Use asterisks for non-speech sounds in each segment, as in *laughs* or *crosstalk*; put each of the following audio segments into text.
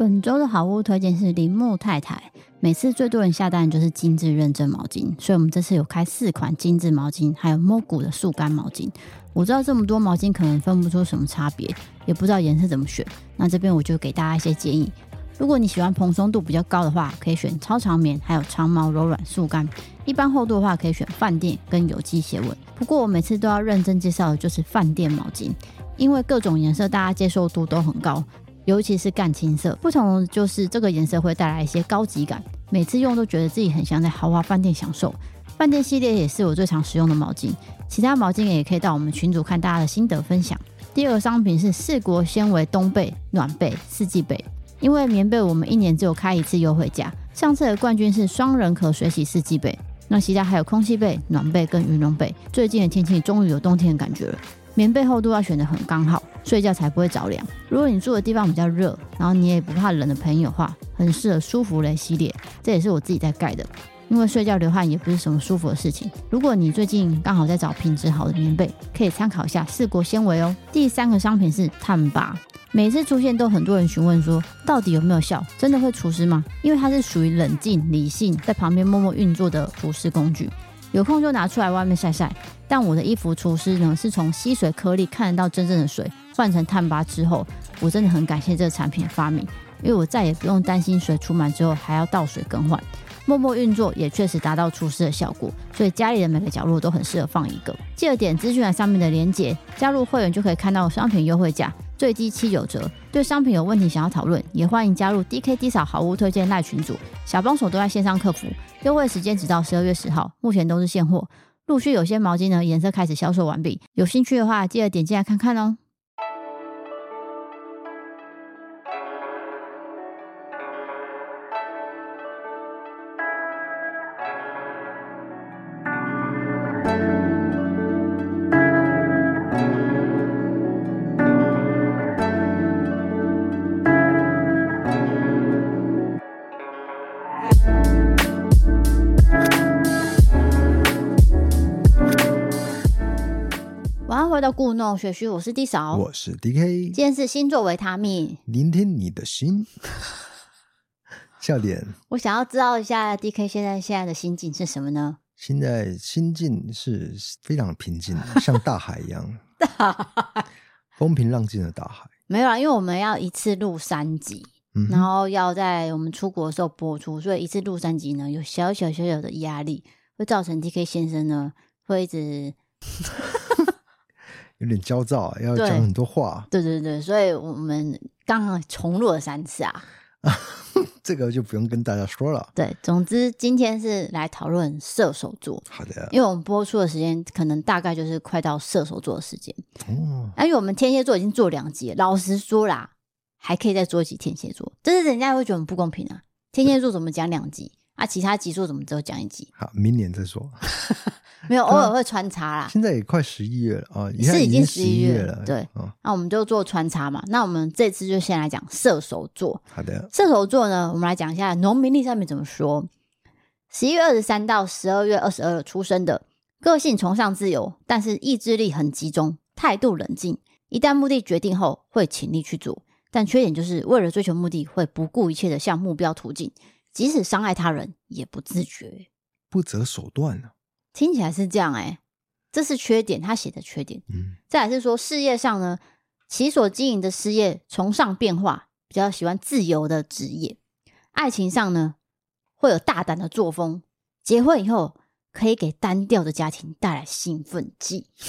本周的好物推荐是铃木太太。每次最多人下单就是精致认证毛巾，所以我们这次有开四款精致毛巾，还有摸骨的速干毛巾。我知道这么多毛巾可能分不出什么差别，也不知道颜色怎么选。那这边我就给大家一些建议：如果你喜欢蓬松度比较高的话，可以选超长棉，还有长毛柔软速干；一般厚度的话，可以选饭店跟有机斜纹。不过我每次都要认真介绍的就是饭店毛巾，因为各种颜色大家接受度都很高。尤其是干青色，不同就是这个颜色会带来一些高级感，每次用都觉得自己很像在豪华饭店享受。饭店系列也是我最常使用的毛巾，其他毛巾也可以到我们群组看大家的心得分享。第二个商品是四国纤维冬被暖被四季被，因为棉被我们一年只有开一次优惠价，上次的冠军是双人可水洗四季被，那其他还有空气被、暖被跟羽绒被。最近的天气终于有冬天的感觉了。棉被厚度要选得很刚好，睡觉才不会着凉。如果你住的地方比较热，然后你也不怕冷的朋友的话，很适合舒芙蕾系列。这也是我自己在盖的，因为睡觉流汗也不是什么舒服的事情。如果你最近刚好在找品质好的棉被，可以参考一下四国纤维哦。第三个商品是碳拔，每次出现都很多人询问说，到底有没有效？真的会除湿吗？因为它是属于冷静理性，在旁边默默运作的除湿工具。有空就拿出来外面晒晒，但我的衣服除湿呢，是从吸水颗粒看得到真正的水，换成炭拔之后，我真的很感谢这个产品的发明，因为我再也不用担心水除满之后还要倒水更换，默默运作也确实达到除湿的效果，所以家里的每个角落都很适合放一个。记得点资讯栏上面的链接，加入会员就可以看到商品优惠价，最低七九折。对商品有问题想要讨论，也欢迎加入 D K D 嫂好物推荐赖群组，小帮手都在线上客服。优惠时间直到十二月十号，目前都是现货。陆续有些毛巾呢，颜色开始销售完毕，有兴趣的话，记得点进来看看哦。回到故弄玄虚，我是 D 嫂，我是 DK。今天是星座维他命，聆听你的心，*laughs* 笑点。我想要知道一下 DK 现在现在的心境是什么呢？现在心境是非常平静，*laughs* 像大海一样，风平浪静的大海。没有啊，因为我们要一次录三集，嗯、然后要在我们出国的时候播出，所以一次录三集呢，有小小小小的压力，会造成 DK 先生呢会一直。有点焦躁啊，要讲很多话。对对对，所以我们刚刚重录了三次啊。*laughs* 这个就不用跟大家说了。对，总之今天是来讨论射手座。好的。因为我们播出的时间可能大概就是快到射手座的时间。哦。因为我们天蝎座已经做两集了，老实说啦，还可以再做一集天蝎座，但是人家会觉得很不公平啊。天蝎座怎么讲两集啊？其他集数怎么只有讲一集？好，明年再说。*laughs* 没有，偶尔会穿插啦。现在也快十一月了啊，是已经十一月了。对，那我们就做穿插嘛。那我们这次就先来讲射手座。好的，射手座呢，我们来讲一下农民历上面怎么说。十一月二十三到十二月二十二出生的，个性崇尚自由，但是意志力很集中，态度冷静。一旦目的决定后，会倾力去做。但缺点就是为了追求目的，会不顾一切的向目标途径，即使伤害他人，也不自觉，不择手段呢。听起来是这样哎、欸，这是缺点，他写的缺点。嗯，再来是说事业上呢，其所经营的事业崇尚变化，比较喜欢自由的职业。爱情上呢，会有大胆的作风。结婚以后可以给单调的家庭带来兴奋剂。*laughs*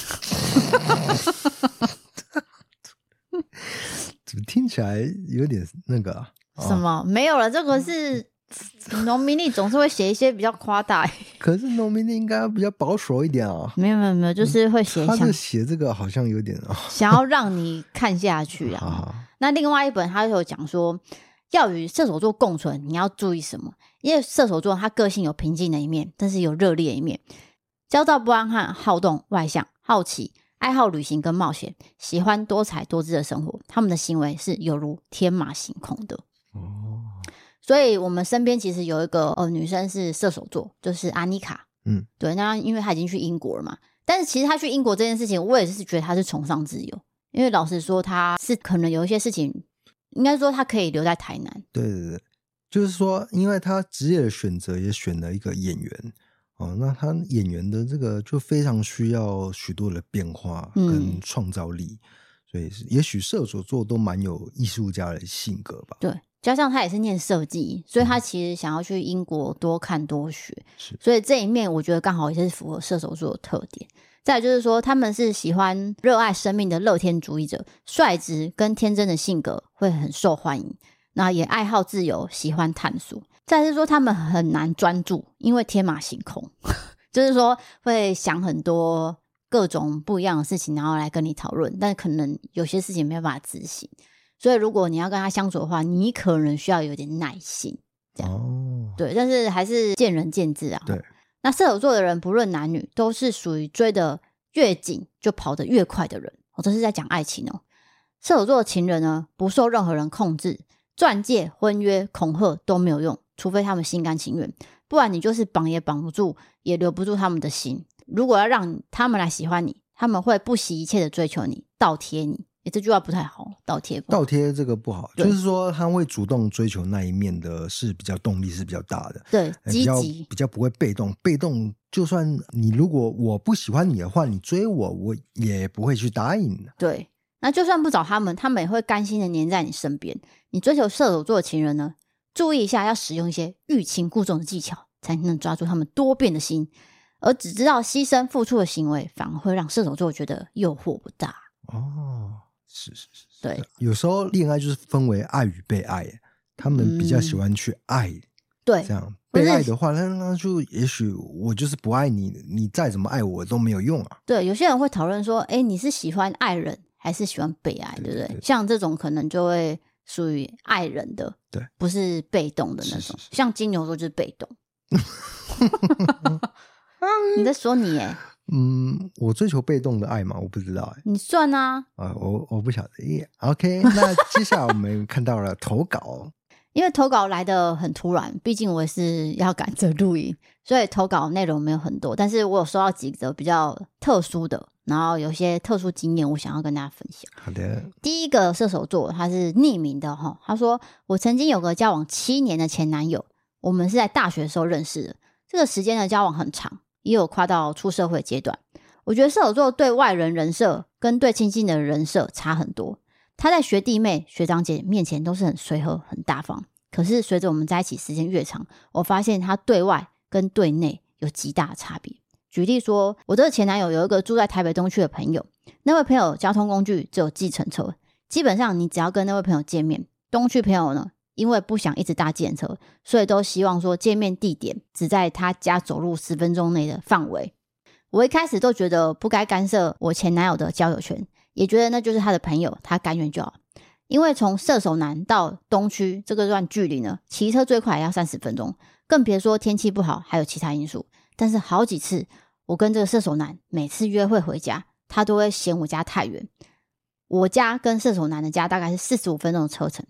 怎么听起来有点那个、啊？什么？没有了，这个是农民历总是会写一些比较夸大。可是农民历应该比较保守一点啊。没有没有没有，就是会写。他是写这个好像有点想要让你看下去啊。那另外一本他就有讲说，要与射手座共存，你要注意什么？因为射手座他个性有平静的一面，但是有热烈的一面，焦躁不安和好动、外向、好奇。爱好旅行跟冒险，喜欢多彩多姿的生活。他们的行为是犹如天马行空的哦。所以，我们身边其实有一个呃女生是射手座，就是阿妮卡。嗯，对。那因为她已经去英国了嘛，但是其实她去英国这件事情，我也是觉得她是崇尚自由。因为老实说，她是可能有一些事情，应该说她可以留在台南。对对对，就是说，因为她职业的选择也选了一个演员。哦，那她演员的这个就非常需要许多的变化跟创造力，嗯、所以是也许射手座都蛮有艺术家的性格吧。对，加上他也是念设计，所以他其实想要去英国多看多学，所以这一面我觉得刚好也是符合射手座的特点。再来就是说，他们是喜欢热爱生命的乐天主义者，率直跟天真的性格会很受欢迎。那也爱好自由，喜欢探索。再是说，他们很难专注，因为天马行空，*laughs* 就是说会想很多各种不一样的事情，然后来跟你讨论。但可能有些事情没有办法执行，所以如果你要跟他相处的话，你可能需要有点耐心。这样，哦，对，但是还是见仁见智啊。对，那射手座的人不论男女，都是属于追的越紧就跑得越快的人。我这是在讲爱情哦。射手座的情人呢，不受任何人控制。钻戒、婚约、恐吓都没有用，除非他们心甘情愿，不然你就是绑也绑不住，也留不住他们的心。如果要让他们来喜欢你，他们会不惜一切的追求你，倒贴你。诶，这句话不太好，倒贴。倒贴这个不好，就是说他会主动追求那一面的，是比较动力是比较大的，对，积极，比较不会被动。被动，就算你如果我不喜欢你的话，你追我，我也不会去答应。对。那就算不找他们，他们也会甘心的黏在你身边。你追求射手座的情人呢？注意一下，要使用一些欲擒故纵的技巧，才能抓住他们多变的心。而只知道牺牲付出的行为，反而会让射手座觉得诱惑不大。哦，是是是，是，对。有时候恋爱就是分为爱与被爱，他们比较喜欢去爱。嗯、对，这样被爱的话，那那就也许我就是不爱你，你再怎么爱我都没有用啊。对，有些人会讨论说，哎，你是喜欢爱人？还是喜欢被爱，对不对？对，像这种可能就会属于爱人的，对，不是被动的那种。是是是，像金牛座就是被动。*laughs* *laughs* 你在说你哎？嗯，我追求被动的爱嘛？我不知道哎。你算啊？啊，我我不晓得。耶，OK，*laughs* 那接下来我们看到了投稿。因为投稿来的很突然，毕竟我也是要赶着录音，所以投稿内容没有很多。但是我有收到几则比较特殊的，然后有些特殊经验，我想要跟大家分享。好的，第一个射手座，他是匿名的哈，他说我曾经有个交往七年的前男友，我们是在大学的时候认识的，这个时间的交往很长，也有跨到出社会阶段。我觉得射手座对外人人设跟对亲近的人设差很多。他在学弟妹、学长姐面前都是很随和、很大方。可是随着我们在一起时间越长，我发现他对外跟对内有极大的差别。举例说，我的前男友有一个住在台北东区的朋友，那位朋友交通工具只有计程车。基本上，你只要跟那位朋友见面，东区朋友呢，因为不想一直搭计程车，所以都希望说见面地点只在他家走路十分钟内的范围。我一开始都觉得不该干涉我前男友的交友圈。也觉得那就是他的朋友，他甘愿就好。因为从射手男到东区这个段距离呢，骑车最快也要三十分钟，更别说天气不好，还有其他因素。但是好几次，我跟这个射手男每次约会回家，他都会嫌我家太远。我家跟射手男的家大概是四十五分钟的车程。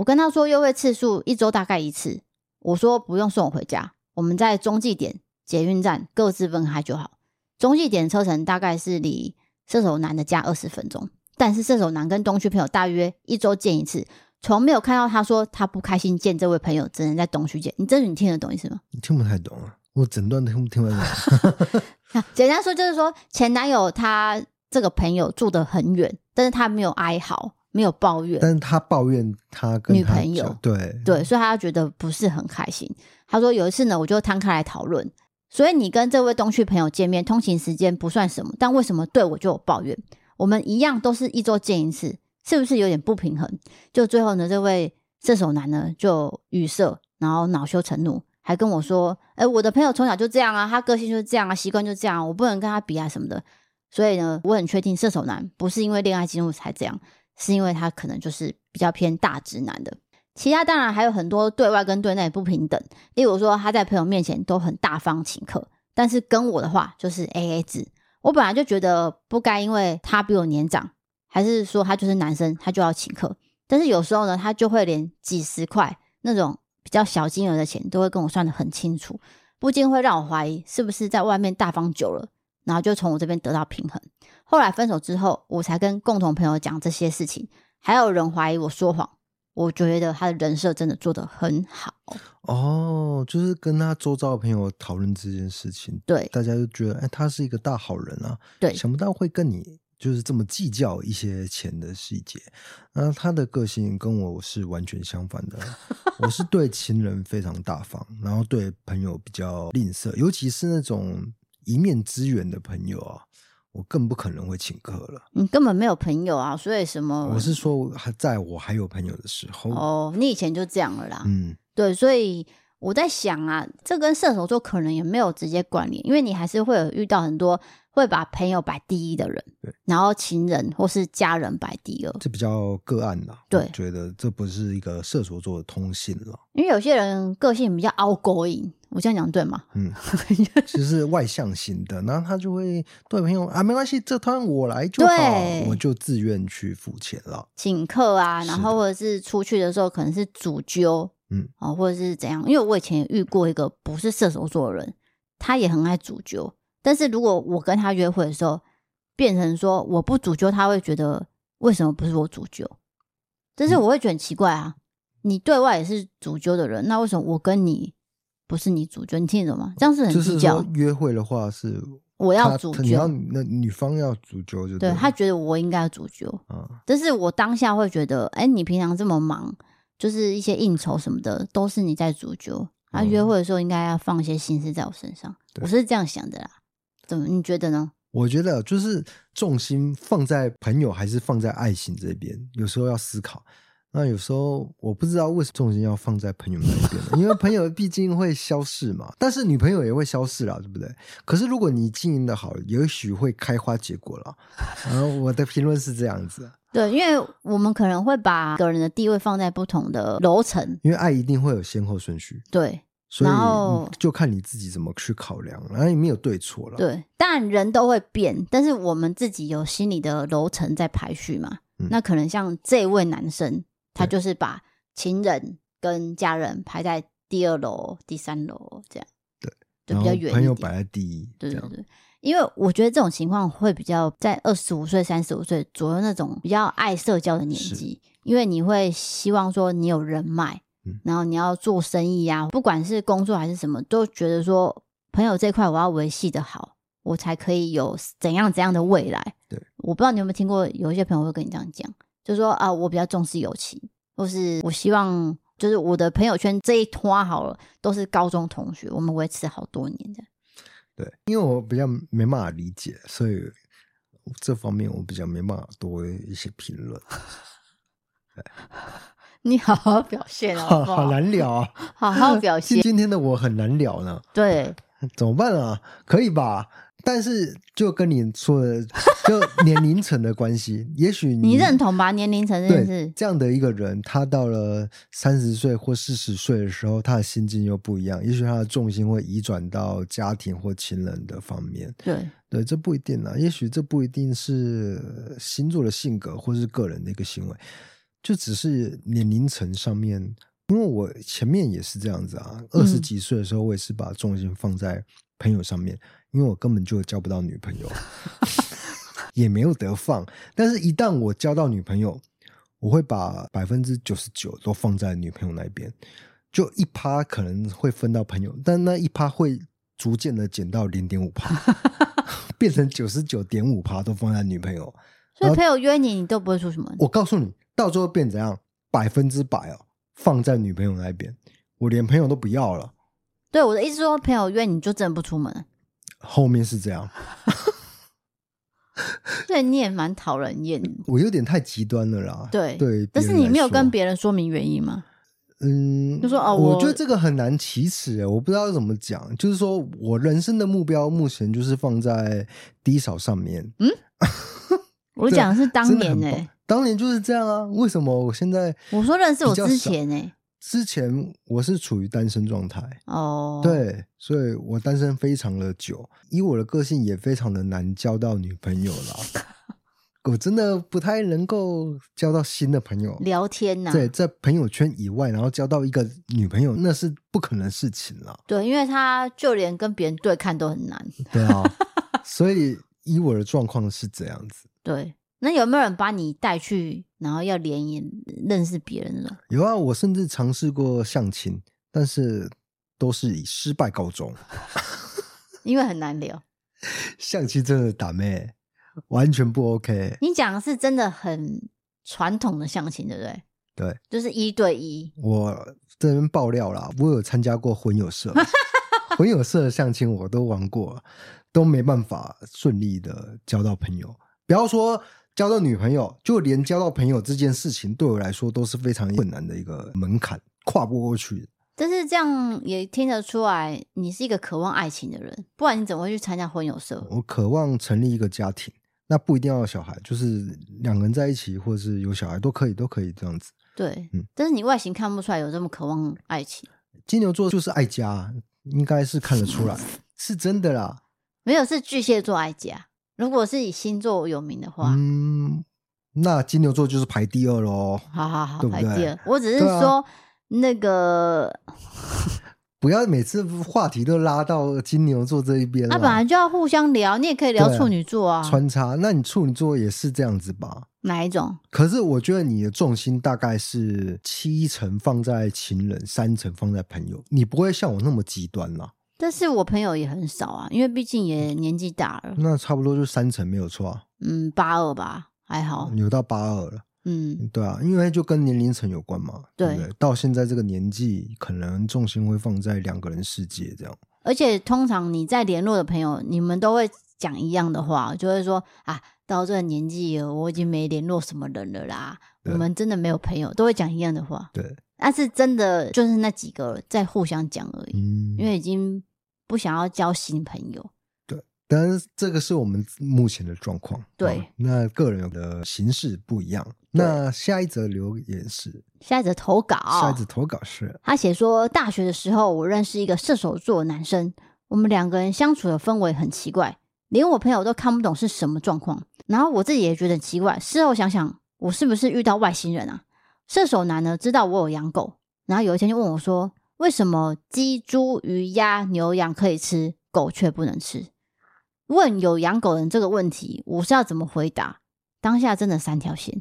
我跟他说约会次数一周大概一次，我说不用送我回家，我们在中继点捷运站各自分开就好。中继点车程大概是离。射手男的家二十分钟，但是射手男跟东区朋友大约一周见一次，从没有看到他说他不开心见这位朋友，只能在东区见。你这你听得懂意思吗？你听不太懂啊，我整段听不听得懂。*laughs* 简单说就是说，前男友他这个朋友住得很远，但是他没有哀嚎，没有抱怨，但是他抱怨他跟女朋友，对对，所以他觉得不是很开心。他说有一次呢，我就摊开来讨论。所以你跟这位东区朋友见面，通勤时间不算什么，但为什么对我就有抱怨？我们一样都是一周见一次，是不是有点不平衡？就最后呢，这位射手男呢就语塞，然后恼羞成怒，还跟我说：“哎，我的朋友从小就这样啊，他个性就是这样啊，习惯就这样，我不能跟他比啊什么的。”所以呢，我很确定射手男不是因为恋爱进入才这样，是因为他可能就是比较偏大直男的。其他当然还有很多对外跟对内不平等，例如说他在朋友面前都很大方请客，但是跟我的话就是 AA 制。我本来就觉得不该，因为他比我年长，还是说他就是男生，他就要请客。但是有时候呢，他就会连几十块那种比较小金额的钱都会跟我算得很清楚，不禁会让我怀疑是不是在外面大方久了。然后就从我这边得到平衡。后来分手之后，我才跟共同朋友讲这些事情，还有人怀疑我说谎。我觉得他的人设真的做得很好。哦，就是跟他周遭的朋友讨论这件事情，对，大家就觉得，哎，他是一个大好人啊。对，想不到会跟你就是这么计较一些钱的细节。那他的个性跟我是完全相反的。*laughs* 我是对情人非常大方，然后对朋友比较吝啬，尤其是那种。一面之缘的朋友啊，我更不可能会请客了。你根本没有朋友啊，所以什么？我是说，还在我还有朋友的时候。哦，你以前就这样了啦。嗯，对，所以我在想啊，这跟射手座可能也没有直接关联，因为你还是会有遇到很多会把朋友摆第一的人，对，然后情人或是家人摆第二，这比较个案啦。对，我觉得这不是一个射手座的通性了，因为有些人个性比较 outgoing。我这样讲对吗？嗯，*laughs* 就是外向型的，然后他就会对朋友啊，没关系，这摊我来就好，我就自愿去付钱了，请客啊，然后或者是出去的时候可能是主揪，嗯，哦，或者是怎样？因为我以前也遇过一个不是射手座的人，他也很爱主揪，但是如果我跟他约会的时候变成说我不主揪，他会觉得为什么不是我主揪？但是我会觉得很奇怪啊，你对外也是主揪的人，那为什么我跟你？不是你主角，你听得懂吗？这样是很计较。就是约会的话是我要主角，你要那女方要主角就对。对，他觉得我应该要主角啊，但是我当下会觉得，哎，你平常这么忙，就是一些应酬什么的，都是你在主角。啊，约会的时候应该要放一些心思在我身上，我是这样想的啦。怎么？你觉得呢？我觉得就是重心放在朋友还是放在爱情这边，有时候要思考。那有时候我不知道为什么重心要放在朋友那边，*laughs* 因为朋友毕竟会消逝嘛，但是女朋友也会消逝啦，对不对？可是如果你经营的好，也许会开花结果了。然后我的评论是这样子，对，因为我们可能会把个人的地位放在不同的楼层，因为爱一定会有先后顺序，对，所以就看你自己怎么去考量，然后也没有对错了，对，当然人都会变，但是我们自己有心里的楼层在排序嘛，嗯、那可能像这位男生。他就是把情人跟家人排在第二楼、第三楼这样，对，就比较远一点。朋友摆在第一，对对对。因为我觉得这种情况会比较在二十五岁、三十五岁左右那种比较爱社交的年纪，因为你会希望说你有人脉，嗯，然后你要做生意啊，不管是工作还是什么，都觉得说朋友这块我要维系的好，我才可以有怎样怎样的未来。对，我不知道你有没有听过，有一些朋友会跟你这样讲。就说啊，我比较重视友情，或是我希望，就是我的朋友圈这一拖好了，都是高中同学，我们维持好多年的。对，因为我比较没办法理解，所以这方面我比较没办法多一些评论。*laughs* 你好好表现哦，好，*laughs* 好难聊啊，*laughs* 好好表现。今天的我很难聊呢。对，怎么办啊？可以吧？但是就跟你说的，*laughs* 就年龄层的关系，也许你，你认同吧？年龄层认识，这样的一个人，他到了三十岁或四十岁的时候，他的心境又不一样，也许他的重心会移转到家庭或亲人的方面。对对，这不一定啊，也许这不一定是星座的性格，或是个人的一个行为，就只是年龄层上面。因为我前面也是这样子啊，二十几岁的时候，我也是把重心放在朋友上面。嗯因为我根本就交不到女朋友，*laughs* 也没有得放。但是，一旦我交到女朋友，我会把百分之九十九都放在女朋友那边，就一趴可能会分到朋友，但那一趴会逐渐的减到零点五趴，*laughs* 变成九十九点五趴都放在女朋友。所以，朋友约你，你都不会说什么？我告诉你，到最后变怎样？百分之百哦，放在女朋友那边，我连朋友都不要了。对，我的意思说，朋友约你就真的不出门。后面是这样，对，你也蛮讨人厌。*laughs* 我有点太极端了啦。对对，但是你没有跟别人说明原因吗？嗯，就说哦，我觉得这个很难启齿，我不知道怎么讲。就是说我人生的目标目前就是放在低潮上面。嗯，*laughs* 我讲的是当年呢、欸，当年就是这样啊。为什么我现在？我说认识我之前呢、欸，之前我是处于单身状态哦，对，所以我单身非常的久，以我的个性也非常的难交到女朋友了。*laughs* 我真的不太能够交到新的朋友，聊天呐、啊。对，在朋友圈以外，然后交到一个女朋友，那是不可能事情了。对，因为他就连跟别人对看都很难。对啊，*laughs* 所以以我的状况是这样子。对，那有没有人把你带去，然后要联谊认识别人那种？有啊，我甚至尝试过相亲，但是都是以失败告终，*laughs* 因为很难聊。相亲真的打妹。完全不 OK。你讲的是真的很传统的相亲，对不对？对，就是一对一。我这边爆料啦，我有参加过婚友社，*laughs* 婚友社的相亲我都玩过，都没办法顺利的交到朋友。不要说交到女朋友，就连交到朋友这件事情，对我来说都是非常困难的一个门槛，跨不过去。但是这样也听得出来，你是一个渴望爱情的人，不然你怎么会去参加婚友社？我渴望成立一个家庭。那不一定要有小孩，就是两个人在一起，或者是有小孩都可以，都可以这样子。对，嗯，但是你外形看不出来有这么渴望爱情。金牛座就是爱家，应该是看得出来，是真的啦。没有，是巨蟹座爱家。如果是以星座有名的话，嗯，那金牛座就是排第二喽。好好好，对不对？排第二。我只是说、啊、那个。*laughs* 不要每次话题都拉到金牛座这一边。那、啊、本来就要互相聊，你也可以聊处女座啊。穿插，那你处女座也是这样子吧？哪一种？可是我觉得你的重心大概是七成放在情人，三成放在朋友。你不会像我那么极端啦。但是我朋友也很少啊，因为毕竟也年纪大了。那差不多就三成没有错啊。嗯，八二吧，还好。有到八二了。嗯，对啊，因为就跟年龄层有关嘛，对，对不对？到现在这个年纪，可能重心会放在两个人世界这样。而且通常你在联络的朋友，你们都会讲一样的话，就会说啊，到这个年纪了，我已经没联络什么人了啦。我们真的没有朋友，都会讲一样的话。对，但是真的就是那几个在互相讲而已，嗯，因为已经不想要交新朋友。对但是这个是我们目前的状况，对、哦。那个人的形式不一样。那下一则留言是下一则投稿，下一则投稿是他写说，大学的时候我认识一个射手座男生，我们两个人相处的氛围很奇怪，连我朋友都看不懂是什么状况。然后我自己也觉得奇怪，事后想想，我是不是遇到外星人啊？射手男呢知道我有养狗，然后有一天就问我说，为什么鸡、猪、鱼、鸭、牛、羊可以吃，狗却不能吃？问有养狗人这个问题，我是要怎么回答？当下真的三条线。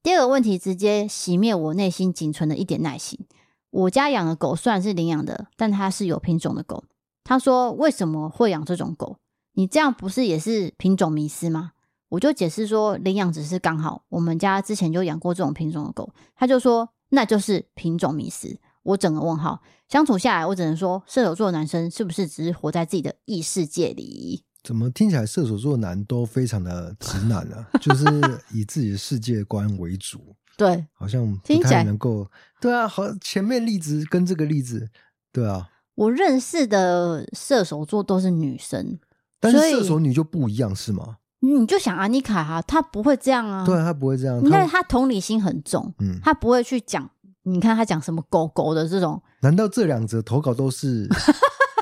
第二个问题直接熄灭我内心仅存的一点耐心。我家养的狗虽然是领养的，但它是有品种的狗。他说：“为什么会养这种狗？你这样不是也是品种迷失吗？”我就解释说：“领养只是刚好，我们家之前就养过这种品种的狗。”他就说：“那就是品种迷失。”我整个问号。相处下来，我只能说，射手座的男生是不是只是活在自己的异世界里？怎么听起来射手座男都非常的直男呢、啊？*laughs* 就是以自己的世界观为主，对，好像不太能够。对啊，好，前面例子跟这个例子，对啊，我认识的射手座都是女生，但是射手女就不一样是吗？你就想安妮卡哈，她不会这样啊，对，她不会这样，你看她同理心很重，嗯，她不会去讲。你看他讲什么狗狗的这种？难道这两则投稿都是？*laughs*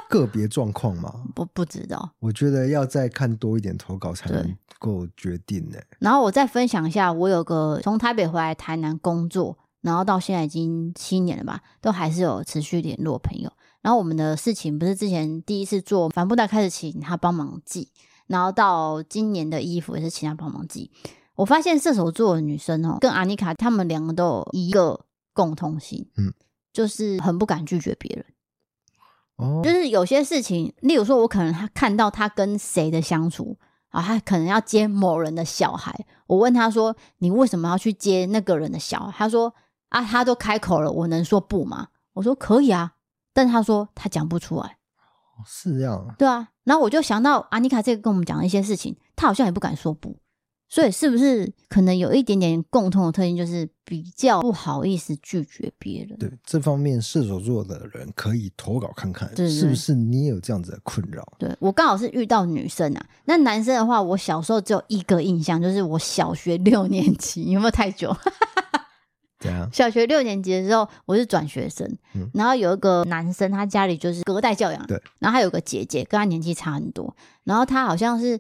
个别状况吗？不不知道，我觉得要再看多一点投稿才能够决定呢。然后我再分享一下，我有个从台北回来台南工作，然后到现在已经七年了吧，都还是有持续联络朋友。然后我们的事情不是之前第一次做帆布袋开始请他帮忙寄，然后到今年的衣服也是请他帮忙寄。我发现射手座的女生哦，跟阿妮卡他们两个都有一个共通性，嗯，就是很不敢拒绝别人。哦，就是有些事情，例如说，我可能他看到他跟谁的相处啊，他可能要接某人的小孩，我问他说：“你为什么要去接那个人的小孩？”他说：“啊，他都开口了，我能说不吗？”我说：“可以啊。”但他说他讲不出来。是这样。对啊，然后我就想到阿妮卡这个跟我们讲的一些事情，他好像也不敢说不。所以是不是可能有一点点共同的特性，就是比较不好意思拒绝别人？对，这方面射手座的人可以投稿看看，是不是你也有这样子的困扰？对，我刚好是遇到女生啊，那男生的话，我小时候只有一个印象，就是我小学六年级，有没有太久？*laughs* 对啊，小学六年级的时候，我是转学生，嗯，然后有一个男生，他家里就是隔代教养，对，然后还有个姐姐，跟他年纪差很多，然后他好像是。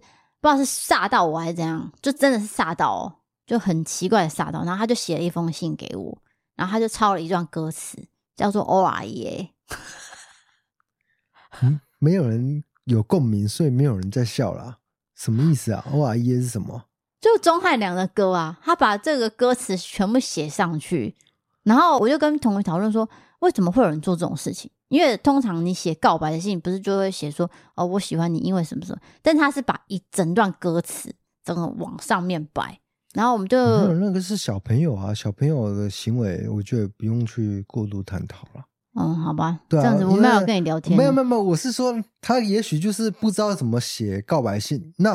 不知道是吓到我还是怎样，就真的是吓到哦，就很奇怪的吓到。然后他就写了一封信给我，然后他就抄了一段歌词，叫做 “O R E”。嗯，没有人有共鸣，所以没有人在笑啦。什么意思啊？“O R E” 是什么？就钟汉良的歌啊，他把这个歌词全部写上去，然后我就跟同学讨论说，为什么会有人做这种事情？因为通常你写告白的信，不是就会写说哦，我喜欢你，因为什么什么？但他是把一整段歌词整个往上面摆，然后我们就那个是小朋友啊，小朋友的行为，我觉得不用去过度探讨了。嗯，好吧，对啊，这样子我没有跟你聊天，没有没有没有，我是说他也许就是不知道怎么写告白信。那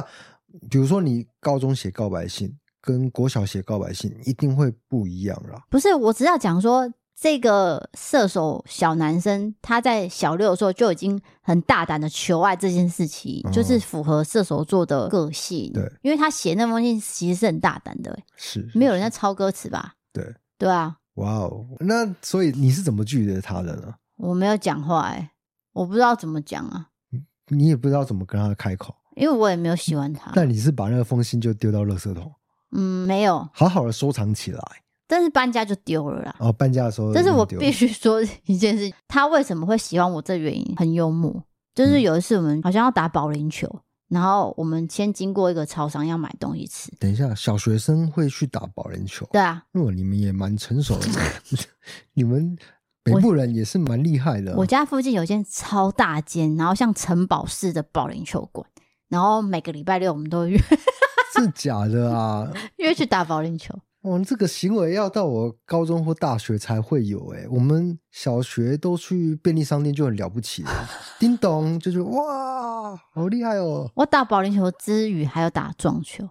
比如说你高中写告白信，跟国小写告白信一定会不一样啦。不是，我只要讲说。这个射手小男生，他在小六的时候就已经很大胆的求爱这件事情，哦、就是符合射手座的个性。对，因为他写那封信其实是很大胆的，是，没有人在抄歌词吧？对，对啊。哇哦，那所以你是怎么拒绝他的呢？我没有讲话，哎，我不知道怎么讲啊。你也不知道怎么跟他开口，因为我也没有喜欢他。但你是把那个封信就丢到垃圾桶？嗯，没有，好好的收藏起来。但是搬家就丢了啦。哦，搬家的时候。但是我必须说一件事，他为什么会喜欢我？这原因很幽默。就是有一次我们好像要打保龄球，嗯、然后我们先经过一个超商要买东西吃。等一下，小学生会去打保龄球？对啊。如果你们也蛮成熟的，*laughs* 你们北部人也是蛮厉害的。我家附近有一间超大间，然后像城堡式的保龄球馆，然后每个礼拜六我们都约。是假的啊？约去打保龄球。哦，这个行为要到我高中或大学才会有哎，我们小学都去便利商店就很了不起了，*laughs* 叮咚就是哇，好厉害哦！我打保龄球之余还有打撞球，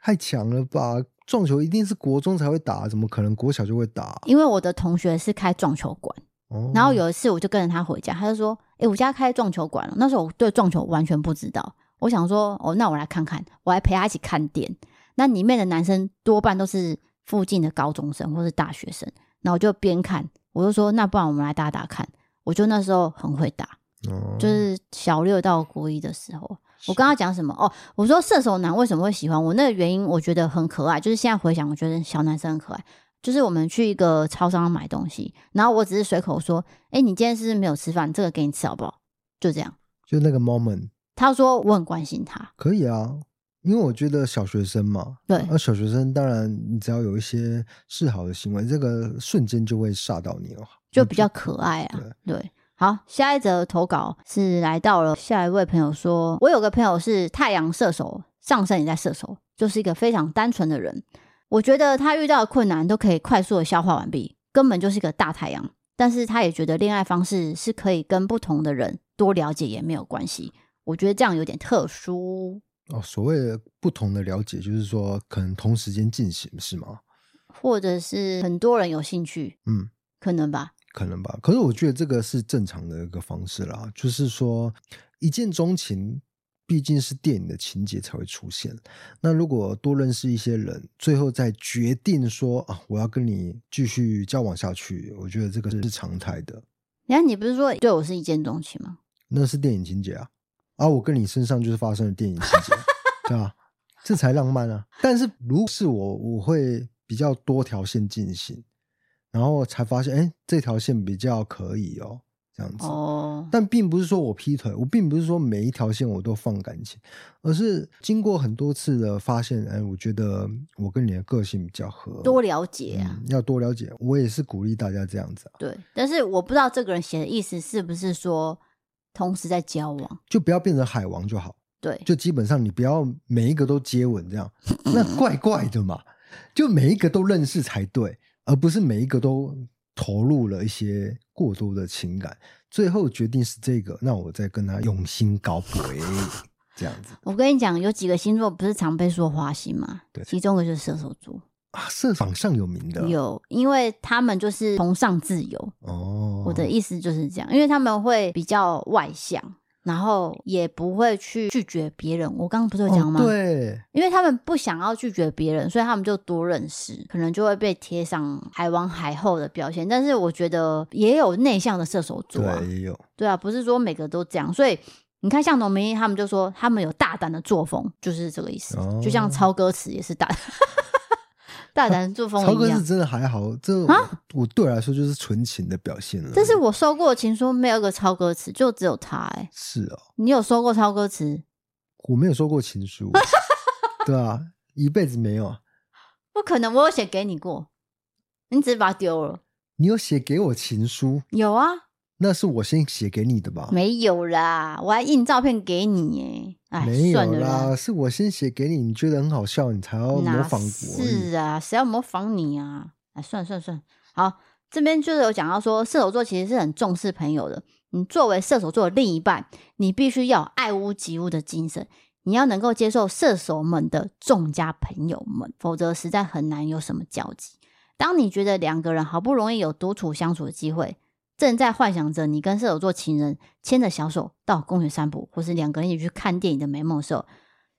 太强了吧？撞球一定是国中才会打，怎么可能国小就会打？因为我的同学是开撞球馆，哦，然后有一次我就跟着他回家，他就说：“诶，我家开撞球馆了。”那时候我对撞球完全不知道，我想说：“哦，那我来看看。”我还陪他一起看店，那里面的男生多半都是。附近的高中生或是大学生，然后我就边看，我就说，那不然我们来打打看。我就那时候很会打，哦、就是小六到国一的时候。我跟他讲什么？哦，我说射手男为什么会喜欢我？那个原因我觉得很可爱，就是现在回想，我觉得小男生很可爱。就是我们去一个超商买东西，然后我只是随口说：“哎，你今天是不是没有吃饭？这个给你吃好不好？”就这样，就那个 moment。他说我很关心他，可以啊。因为我觉得小学生嘛，对，那小学生当然，你只要有一些示好的行为，这个瞬间就会吓到你了，就比较可爱啊。对，对，好，下一则投稿是来到了下一位朋友说，我有个朋友是太阳射手，上升也在射手，就是一个非常单纯的人。我觉得他遇到的困难都可以快速的消化完毕，根本就是一个大太阳。但是他也觉得恋爱方式是可以跟不同的人多了解也没有关系。我觉得这样有点特殊。哦，所谓的不同的了解，就是说可能同时间进行，是吗？或者是很多人有兴趣，嗯，可能吧，可能吧。可是我觉得这个是正常的一个方式啦，就是说一见钟情毕竟是电影的情节才会出现。那如果多认识一些人，最后再决定说啊，我要跟你继续交往下去，我觉得这个是常态的。你看你不是说对我是一见钟情吗？那是电影情节啊。而、啊、我跟你身上就是发生了电影情节，对吧？这才浪漫啊！但是如果是我，我会比较多条线进行，然后才发现，哎，这条线比较可以哦，这样子。哦。但并不是说我劈腿，我并不是说每一条线我都放感情，而是经过很多次的发现，哎，我觉得我跟你的个性比较合，多了解啊、嗯，要多了解。我也是鼓励大家这样子啊。对，但是我不知道这个人写的意思是不是说。同时在交往，就不要变成海王就好。对，就基本上你不要每一个都接吻这样，那怪 *laughs* 怪的嘛。就每一个都认识才对，而不是每一个都投入了一些过多的情感，最后决定是这个，那我再跟他用心搞鬼。*laughs* 这样子。我跟你讲，有几个星座不是常被说花心嘛？对，其中一个就是射手座啊，射榜上有名的有，因为他们就是崇尚自由哦。我的意思就是这样，因为他们会比较外向。然后也不会去拒绝别人。我刚刚不是有讲吗？哦，对，因为他们不想要拒绝别人，所以他们就多认识，可能就会被贴上海王海后的标签。但是我觉得也有内向的射手座啊，对，也有，对啊，不是说每个都这样。所以你看，像农民他们就说他们有大胆的作风，就是这个意思。哦，就像抄歌词也是大胆。大胆作风，超哥是真的还好，这啊，我对我来说就是纯情的表现了。但是我收过的情书没有一个超歌词，就只有他哎、欸。是哦，你有收过超歌词？我没有收过情书，*laughs* 对啊，一辈子没有。不可能，我有写给你过，你只是把它丢了。你有写给我情书？有啊。那是我先写给你的吧？没有啦，我还印照片给你耶。哎，没有啦，是我先写给你，你觉得很好笑，你才要模仿我。是啊，谁要模仿你啊？哎，算了算了算了。好，这边就是有讲到说，射手座其实是很重视朋友的。你作为射手座的另一半，你必须要有爱屋及乌的精神，你要能够接受射手们的众家朋友们，否则实在很难有什么交集。当你觉得两个人好不容易有独处相处的机会。正在幻想着你跟射手座情人牵着小手到公园散步，或是两个人一起去看电影的美梦的时候，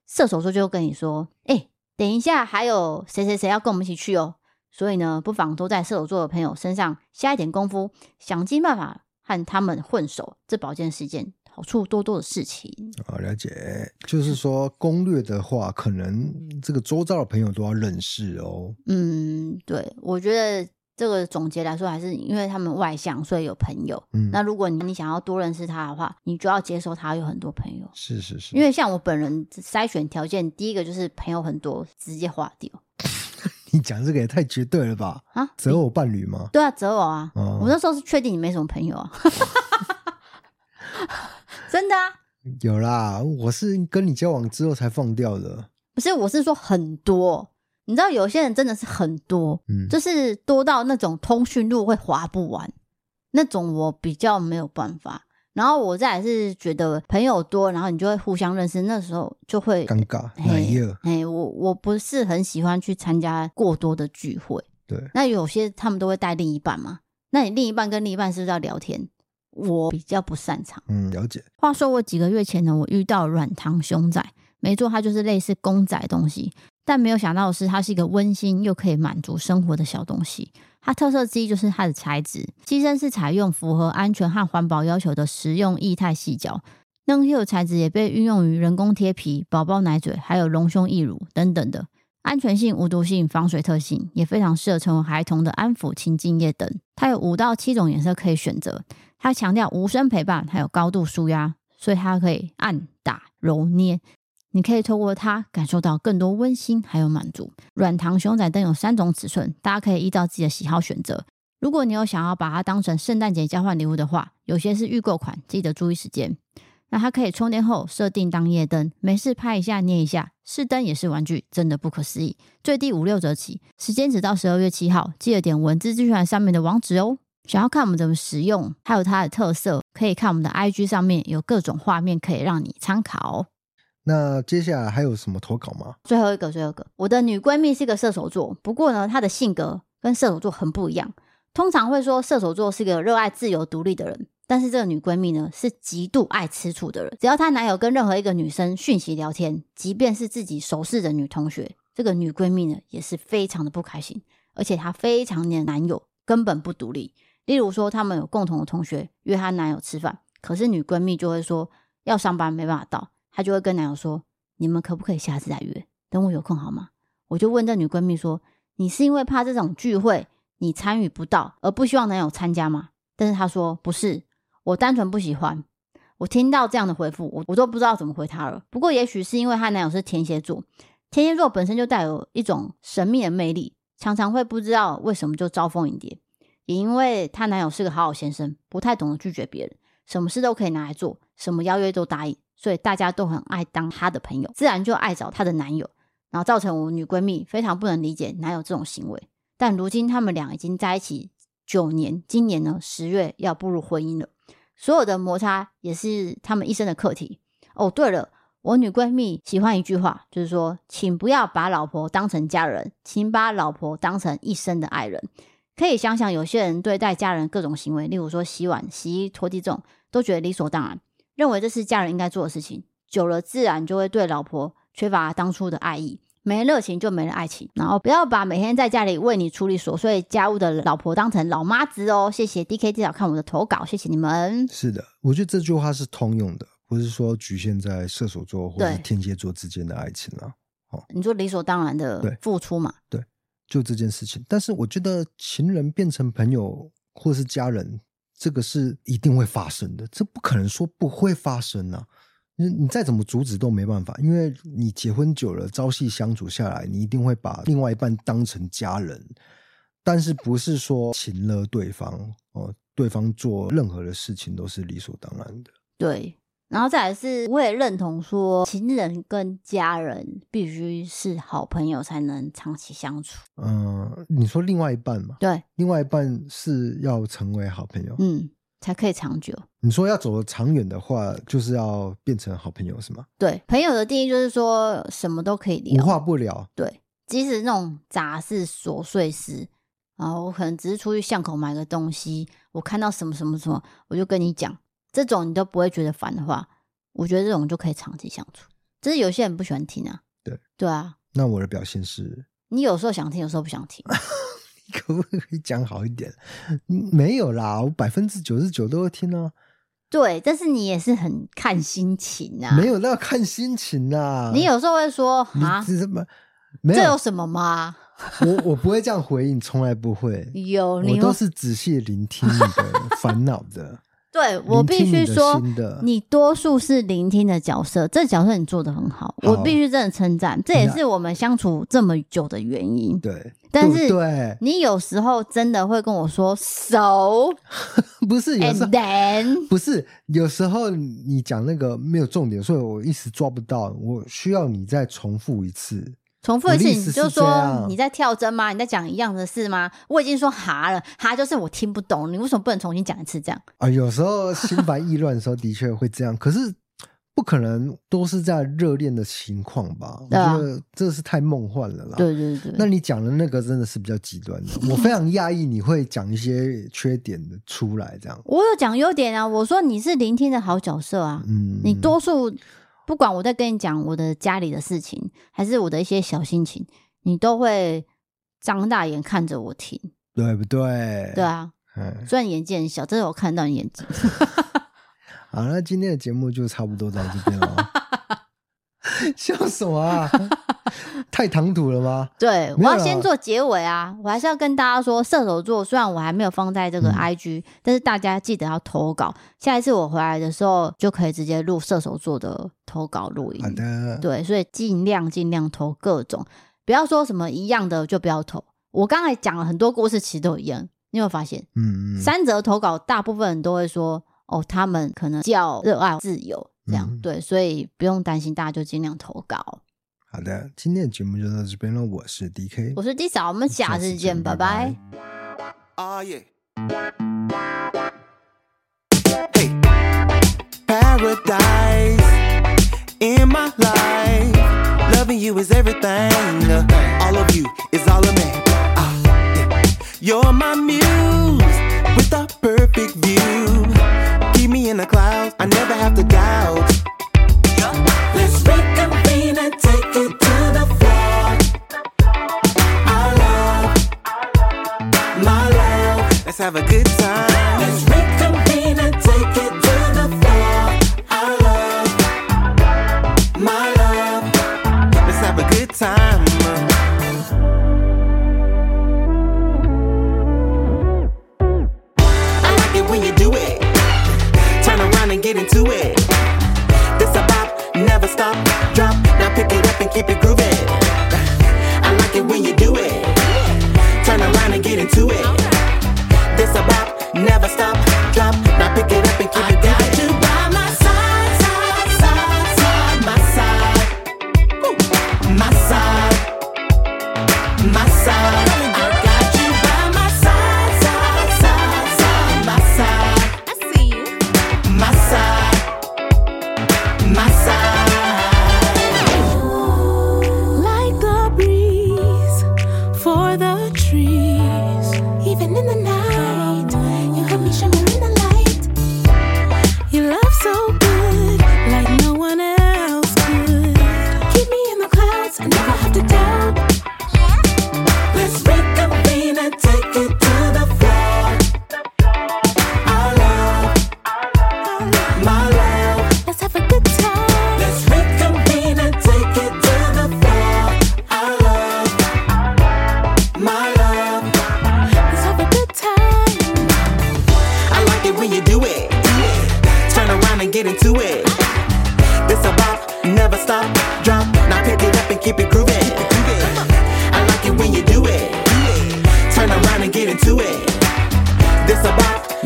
射手座就会跟你说：“哎、欸，等一下还有谁谁谁要跟我们一起去哦。”所以呢，不妨都在射手座的朋友身上下一点功夫，想尽办法和他们混熟，这保健是一件好处多多的事情。好，了解，就是说攻略的话，可能这个周遭的朋友都要认识哦。嗯，对，我觉得。这个总结来说，还是因为他们外向，所以有朋友。嗯，那如果你你想要多认识他的话，你就要接受他有很多朋友。是是是。因为像我本人筛选条件，第一个就是朋友很多，直接划掉。*laughs* 你讲这个也太绝对了吧？啊，择偶伴侣吗？对啊，择偶啊。哦，我那时候是确定你没什么朋友啊。*laughs* 真的啊。有啦，我是跟你交往之后才放掉的。不是，我是说很多。你知道有些人真的是很多，嗯，就是多到那种通讯录会划不完，那种我比较没有办法。然后我再来是觉得朋友多，然后你就会互相认识，那时候就会尴尬。哎哎，我我不是很喜欢去参加过多的聚会。对，那有些他们都会带另一半嘛，那你另一半跟另一半是不是要聊天？我比较不擅长。嗯，了解。话说我几个月前呢，我遇到软糖熊仔，没错，它就是类似公仔东西。但没有想到的是，它是一个温馨又可以满足生活的小东西。它特色之一就是它的材质，机身是采用符合安全和环保要求的食用液态细胶。嫩 Q 材质也被运用于人工贴皮、宝宝奶嘴，还有隆胸义乳等等的。安全性、无毒性、防水特性也非常适合成为孩童的安抚、情境液等。它有五到七种颜色可以选择。它强调无声陪伴，还有高度舒压，所以它可以按打、揉捏。你可以透过它感受到更多温馨，还有满足。软糖熊仔灯有三种尺寸，大家可以依照自己的喜好选择。如果你有想要把它当成圣诞节交换礼物的话，有些是预购款，记得注意时间。那它可以充电后设定当夜灯，没事拍一下捏一下，是灯也是玩具，真的不可思议。最低五六折起，时间只到十二月七号，记得点文字资讯上面的网址哦。想要看我们怎么使用，还有它的特色，可以看我们的 IG 上面有各种画面可以让你参考。那接下来还有什么投稿吗？最后一个，最后一个，我的女闺蜜是个射手座，不过呢，她的性格跟射手座很不一样。通常会说射手座是个热爱自由独立的人，但是这个女闺蜜呢，是极度爱吃醋的人。只要她男友跟任何一个女生讯息聊天，即便是自己熟识的女同学，这个女闺蜜呢，也是非常的不开心。而且她非常黏男友，根本不独立。例如说，他们有共同的同学约她男友吃饭，可是女闺蜜就会说要上班，没办法到。她就会跟男友说：“你们可不可以下次再约？等我有空好吗？”我就问这女闺蜜说：“你是因为怕这种聚会你参与不到，而不希望男友参加吗？”但是她说：“不是，我单纯不喜欢。”我听到这样的回复，我我都不知道怎么回她了。不过也许是因为她男友是天蝎座，天蝎座本身就带有一种神秘的魅力，常常会不知道为什么就招蜂引蝶。也因为她男友是个好好先生，不太懂得拒绝别人，什么事都可以拿来做，什么邀约都答应。所以大家都很爱当她的朋友，自然就爱找她的男友，然后造成我女闺蜜非常不能理解男友这种行为。但如今他们俩已经在一起九年，今年呢十月要步入婚姻了，所有的摩擦也是他们一生的课题。哦，对了，我女闺蜜喜欢一句话，就是说，请不要把老婆当成家人，请把老婆当成一生的爱人。可以想想，有些人对待家人各种行为，例如说洗碗、洗衣、拖地这种，都觉得理所当然，认为这是家人应该做的事情。久了，自然就会对老婆缺乏当初的爱意，没了热情就没了爱情。然后不要把每天在家里为你处理琐碎家务的老婆当成老妈子哦。谢谢 DK 至少看我的投稿，谢谢你们。是的，我觉得这句话是通用的，不是说局限在射手座或者天蝎座之间的爱情了。哦，你说理所当然的付出嘛？对。对就这件事情，但是我觉得情人变成朋友或是家人，这个是一定会发生的，这不可能说不会发生啊！你你再怎么阻止都没办法，因为你结婚久了，朝夕相处下来，你一定会把另外一半当成家人，但是不是说情了对方哦，对方做任何的事情都是理所当然的。对。然后再来是，我也认同说，情人跟家人必须是好朋友才能长期相处。嗯，你说另外一半嘛？对，另外一半是要成为好朋友，嗯，才可以长久。你说要走得长远的话，就是要变成好朋友，是吗？对，朋友的定义就是说什么都可以聊，无话不聊。对，即使那种杂事琐碎事，然后我可能只是出去巷口买个东西，我看到什么什么什么，我就跟你讲。这种你都不会觉得烦的话，我觉得这种就可以长期相处。只是有些人不喜欢听啊。对对啊。那我的表现是，你有时候想听，有时候不想听。*laughs* 你可不可以讲好一点？没有啦，我百分之九十九都会听啊。对，但是你也是很看心情啊。没有，那要看心情啊。你有时候会说 *laughs* 啊，这什么？这有什么吗？我我不会这样回应，从来不会。*laughs* 有，我都是仔细聆听你的烦恼的。对，我必须说，你多数是聆听的角色，这角色你做的很好，好，我必须真的称赞，这也是我们相处这么久的原因。对，但是对你有时候真的会跟我说 “so”，*laughs* 不是有时候 then? 不是有时候你讲那个没有重点，所以我一时抓不到，我需要你再重复一次。重复一次，你就说你在跳针吗？你在讲一样的事吗？我已经说哈了，哈就是我听不懂，你为什么不能重新讲一次？这样啊，有时候心烦意乱的时候的确会这样，可是不可能都是在热恋的情况吧？我觉得这是太梦幻了啦。对对对，那你讲的那个真的是比较极端的，我非常讶异你会讲一些缺点的出来，这样。我有讲优点啊，我说你是聆听的好角色啊，嗯，你多数。不管我在跟你讲我的家里的事情，还是我的一些小心情，你都会张大眼看着我听，对不对？对啊，嗯，虽然眼睛很小，但是我看到你眼睛。*laughs* 好，那今天的节目就差不多到这边了。*laughs* *laughs* 笑什么啊？*laughs* 太唐突了吗？对，我要先做结尾啊！我还是要跟大家说，射手座虽然我还没有放在这个 IG，嗯，但是大家记得要投稿。下一次我回来的时候，就可以直接录射手座的投稿录音。好的，对，所以尽量尽量投各种，不要说什么一样的就不要投。我刚才讲了很多故事，其实都一样，你有没有发现？嗯嗯，三则投稿，大部分人都会说，哦，他们可能较热爱自由。这样、嗯、对，所以不用担心，大家就尽量投稿。好的，今天的节目就到这边了。我是 DK，我是 D 嫂，我们下次见，拜拜。Oh, yeah. Hey, paradise in my life. Loving you is everything. All of you is all of me. Uh, you're my muse with a perfect view. In the clouds. I never have to doubt. Let's reconvene and take it to the floor. Our love, my love. Let's have a good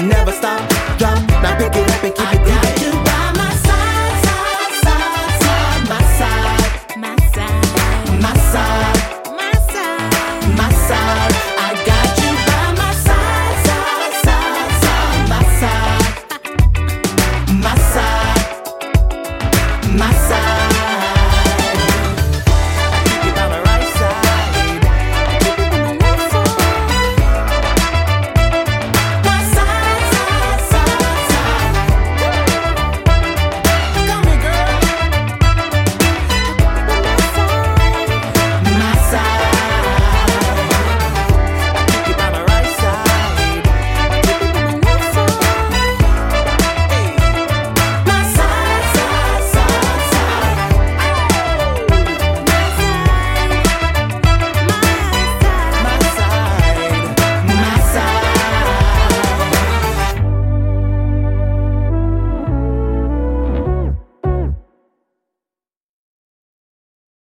Never